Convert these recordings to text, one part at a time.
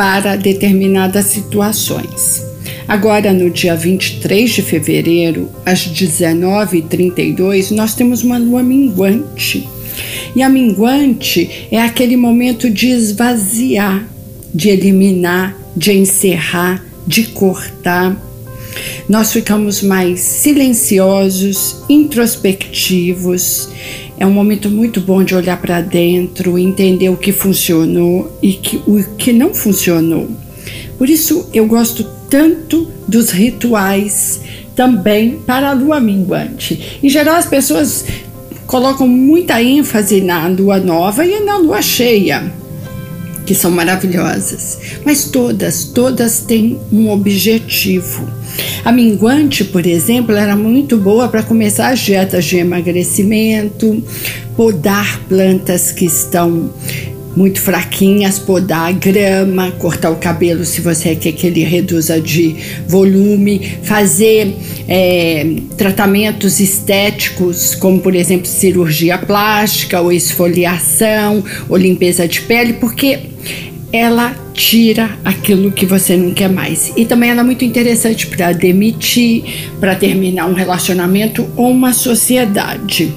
para determinadas situações. Agora, no dia 23 de fevereiro, às 19h32, nós temos uma lua minguante. E a minguante é aquele momento de esvaziar, de eliminar, de encerrar, de cortar. Nós ficamos mais silenciosos, introspectivos é um momento muito bom de olhar para dentro, entender o que funcionou e que, o que não funcionou. Por isso eu gosto tanto dos rituais também para a lua minguante. Em geral, as pessoas colocam muita ênfase na lua nova e na lua cheia, que são maravilhosas, mas todas, todas têm um objetivo. A minguante, por exemplo, era muito boa para começar as dietas de emagrecimento, podar plantas que estão muito fraquinhas, podar grama, cortar o cabelo se você quer que ele reduza de volume, fazer é, tratamentos estéticos, como por exemplo cirurgia plástica, ou esfoliação, ou limpeza de pele, porque ela tira aquilo que você não quer mais. E também ela é muito interessante para demitir, para terminar um relacionamento ou uma sociedade.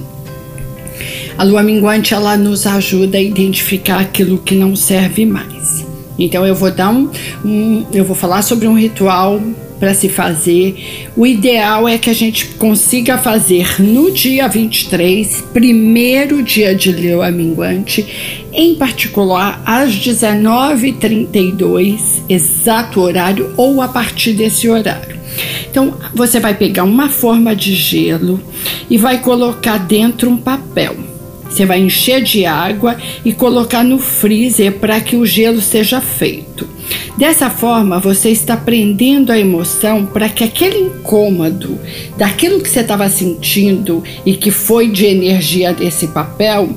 A lua minguante ela nos ajuda a identificar aquilo que não serve mais. Então eu vou dar um, um eu vou falar sobre um ritual para se fazer. O ideal é que a gente consiga fazer no dia 23, primeiro dia de lua minguante, em particular às 19h32, exato horário, ou a partir desse horário. Então, você vai pegar uma forma de gelo e vai colocar dentro um papel. Você vai encher de água e colocar no freezer para que o gelo seja feito. Dessa forma, você está prendendo a emoção para que aquele incômodo daquilo que você estava sentindo e que foi de energia desse papel,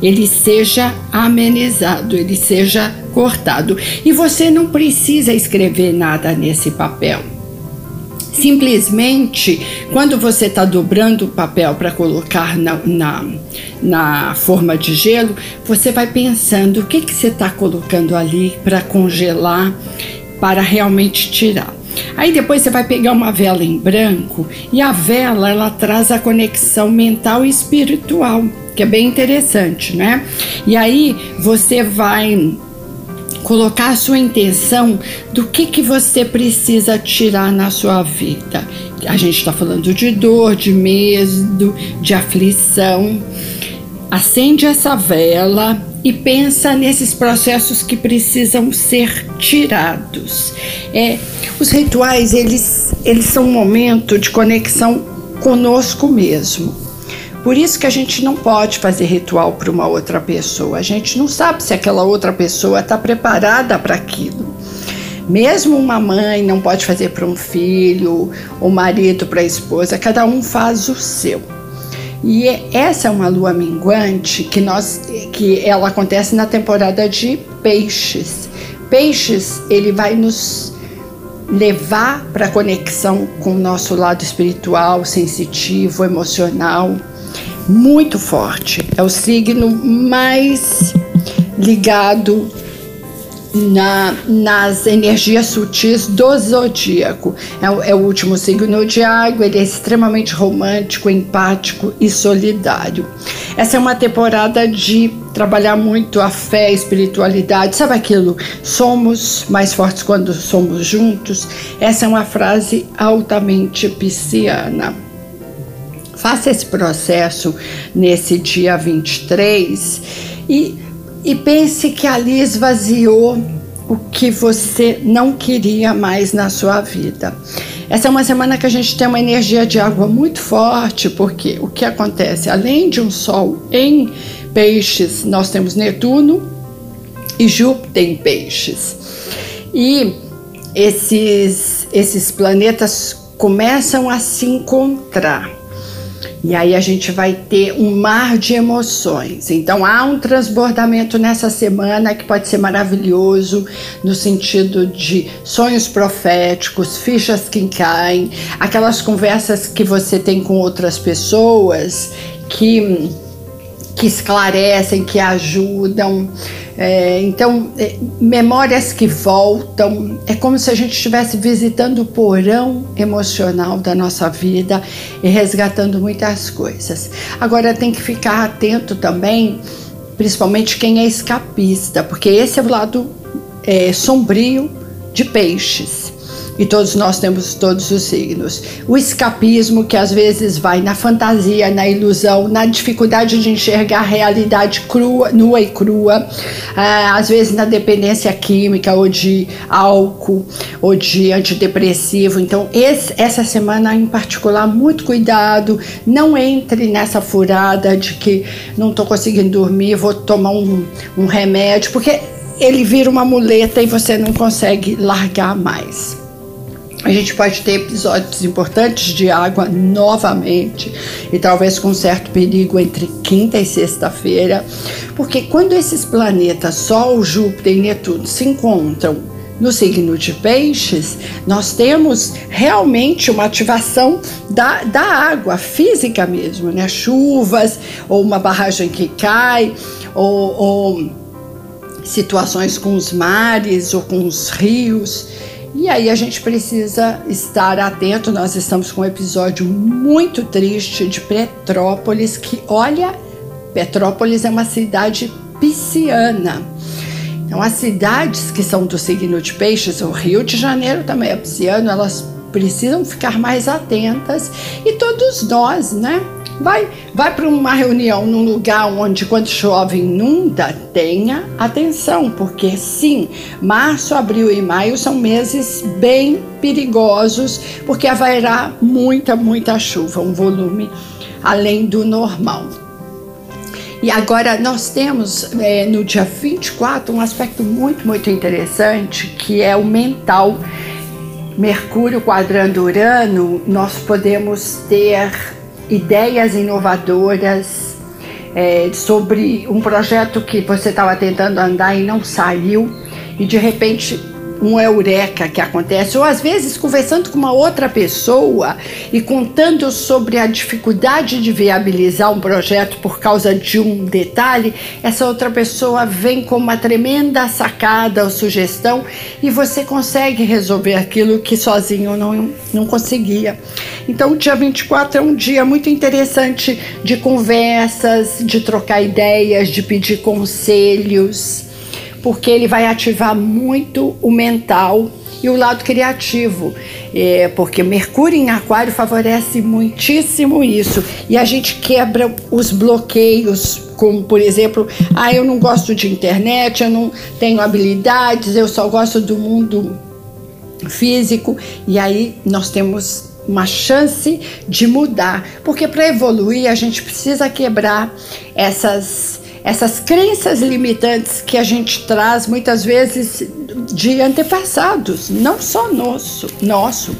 ele seja amenizado, ele seja cortado. E você não precisa escrever nada nesse papel. Simplesmente, quando você está dobrando o papel para colocar na, na, na, forma de gelo, você vai pensando o que, que você está colocando ali para congelar, para realmente tirar. Aí depois você vai pegar uma vela em branco e a vela ela traz a conexão mental e espiritual, que é bem interessante, né? E aí você vai colocar a sua intenção do que, que você precisa tirar na sua vida. A gente está falando de dor, de medo, de aflição. Acende essa vela e pensa nesses processos que precisam ser tirados. É, os rituais eles, eles são um momento de conexão conosco mesmo. Por isso que a gente não pode fazer ritual para uma outra pessoa. A gente não sabe se aquela outra pessoa está preparada para aquilo. Mesmo uma mãe não pode fazer para um filho, o marido para a esposa, cada um faz o seu. E essa é uma lua minguante que nós que ela acontece na temporada de peixes. Peixes, ele vai nos levar para a conexão com o nosso lado espiritual, sensitivo, emocional muito forte. É o signo mais ligado na, nas energias sutis do zodíaco. É, é, o último signo de água, ele é extremamente romântico, empático e solidário. Essa é uma temporada de trabalhar muito a fé, a espiritualidade, sabe aquilo? Somos mais fortes quando somos juntos. Essa é uma frase altamente pisciana. Faça esse processo nesse dia 23 e, e pense que ali esvaziou o que você não queria mais na sua vida. Essa é uma semana que a gente tem uma energia de água muito forte, porque o que acontece? Além de um Sol em Peixes, nós temos Netuno e Júpiter em Peixes. E esses, esses planetas começam a se encontrar. E aí a gente vai ter um mar de emoções. Então há um transbordamento nessa semana que pode ser maravilhoso no sentido de sonhos proféticos, fichas que caem, aquelas conversas que você tem com outras pessoas que que esclarecem, que ajudam. É, então, é, memórias que voltam, é como se a gente estivesse visitando o porão emocional da nossa vida e resgatando muitas coisas. Agora, tem que ficar atento também, principalmente quem é escapista, porque esse é o lado é, sombrio de peixes e todos nós temos todos os signos. O escapismo, que às vezes vai na fantasia, na ilusão, na dificuldade de enxergar a realidade crua, nua e crua, ah, às vezes na dependência química ou de álcool ou de antidepressivo. Então, esse, essa semana em particular, muito cuidado, não entre nessa furada de que não estou conseguindo dormir, vou tomar um, um remédio, porque ele vira uma muleta e você não consegue largar mais. A gente pode ter episódios importantes de água novamente e talvez com certo perigo entre quinta e sexta-feira, porque quando esses planetas Sol, Júpiter e Netuno se encontram no signo de Peixes, nós temos realmente uma ativação da, da água física mesmo, né? Chuvas ou uma barragem que cai ou, ou situações com os mares ou com os rios. E aí a gente precisa estar atento. Nós estamos com um episódio muito triste de Petrópolis, que olha, Petrópolis é uma cidade pisciana. Então as cidades que são do signo de peixes, o Rio de Janeiro também é pisciano, elas precisam ficar mais atentas e todos nós, né? Vai, vai para uma reunião num lugar onde quando chove inunda, tenha atenção, porque sim, março, abril e maio são meses bem perigosos, porque haverá muita, muita chuva, um volume além do normal. E agora nós temos é, no dia 24 um aspecto muito, muito interessante que é o mental. Mercúrio quadrando Urano, nós podemos ter ideias inovadoras é, sobre um projeto que você estava tentando andar e não saiu, e de repente um eureka que acontece, ou às vezes conversando com uma outra pessoa e contando sobre a dificuldade de viabilizar um projeto por causa de um detalhe, essa outra pessoa vem com uma tremenda sacada ou sugestão e você consegue resolver aquilo que sozinho não, não conseguia. Então, o dia 24 é um dia muito interessante de conversas, de trocar ideias, de pedir conselhos porque ele vai ativar muito o mental e o lado criativo, é, porque Mercúrio em Aquário favorece muitíssimo isso. E a gente quebra os bloqueios, como por exemplo, ah, eu não gosto de internet, eu não tenho habilidades, eu só gosto do mundo físico. E aí nós temos uma chance de mudar, porque para evoluir a gente precisa quebrar essas essas crenças limitantes que a gente traz muitas vezes de antepassados, não só nosso, nosso.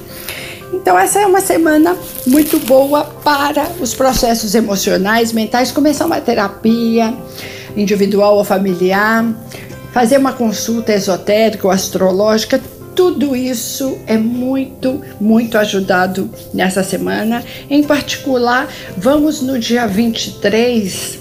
Então essa é uma semana muito boa para os processos emocionais, mentais, começar uma terapia individual ou familiar, fazer uma consulta esotérica ou astrológica, tudo isso é muito, muito ajudado nessa semana. Em particular, vamos no dia 23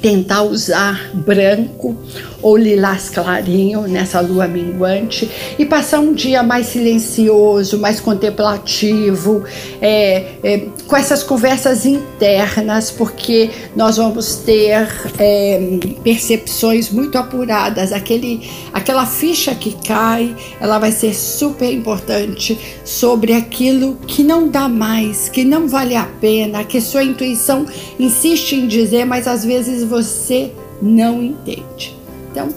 tentar usar branco ou lilás clarinho nessa lua minguante e passar um dia mais silencioso, mais contemplativo, é, é, com essas conversas internas, porque nós vamos ter é, percepções muito apuradas. Aquele, aquela ficha que cai, ela vai ser super importante sobre aquilo que não dá mais, que não vale a pena, que sua intuição insiste em dizer, mas às vezes você não entende. Então,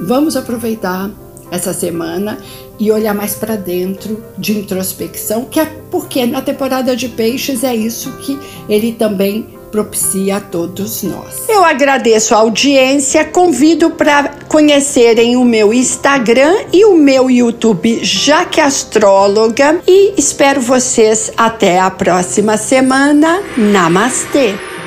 vamos aproveitar essa semana e olhar mais para dentro de introspecção, que é porque na temporada de peixes é isso que ele também propicia a todos nós. Eu agradeço a audiência, convido para conhecerem o meu Instagram e o meu YouTube Jaque Astróloga e espero vocês até a próxima semana. Namastê!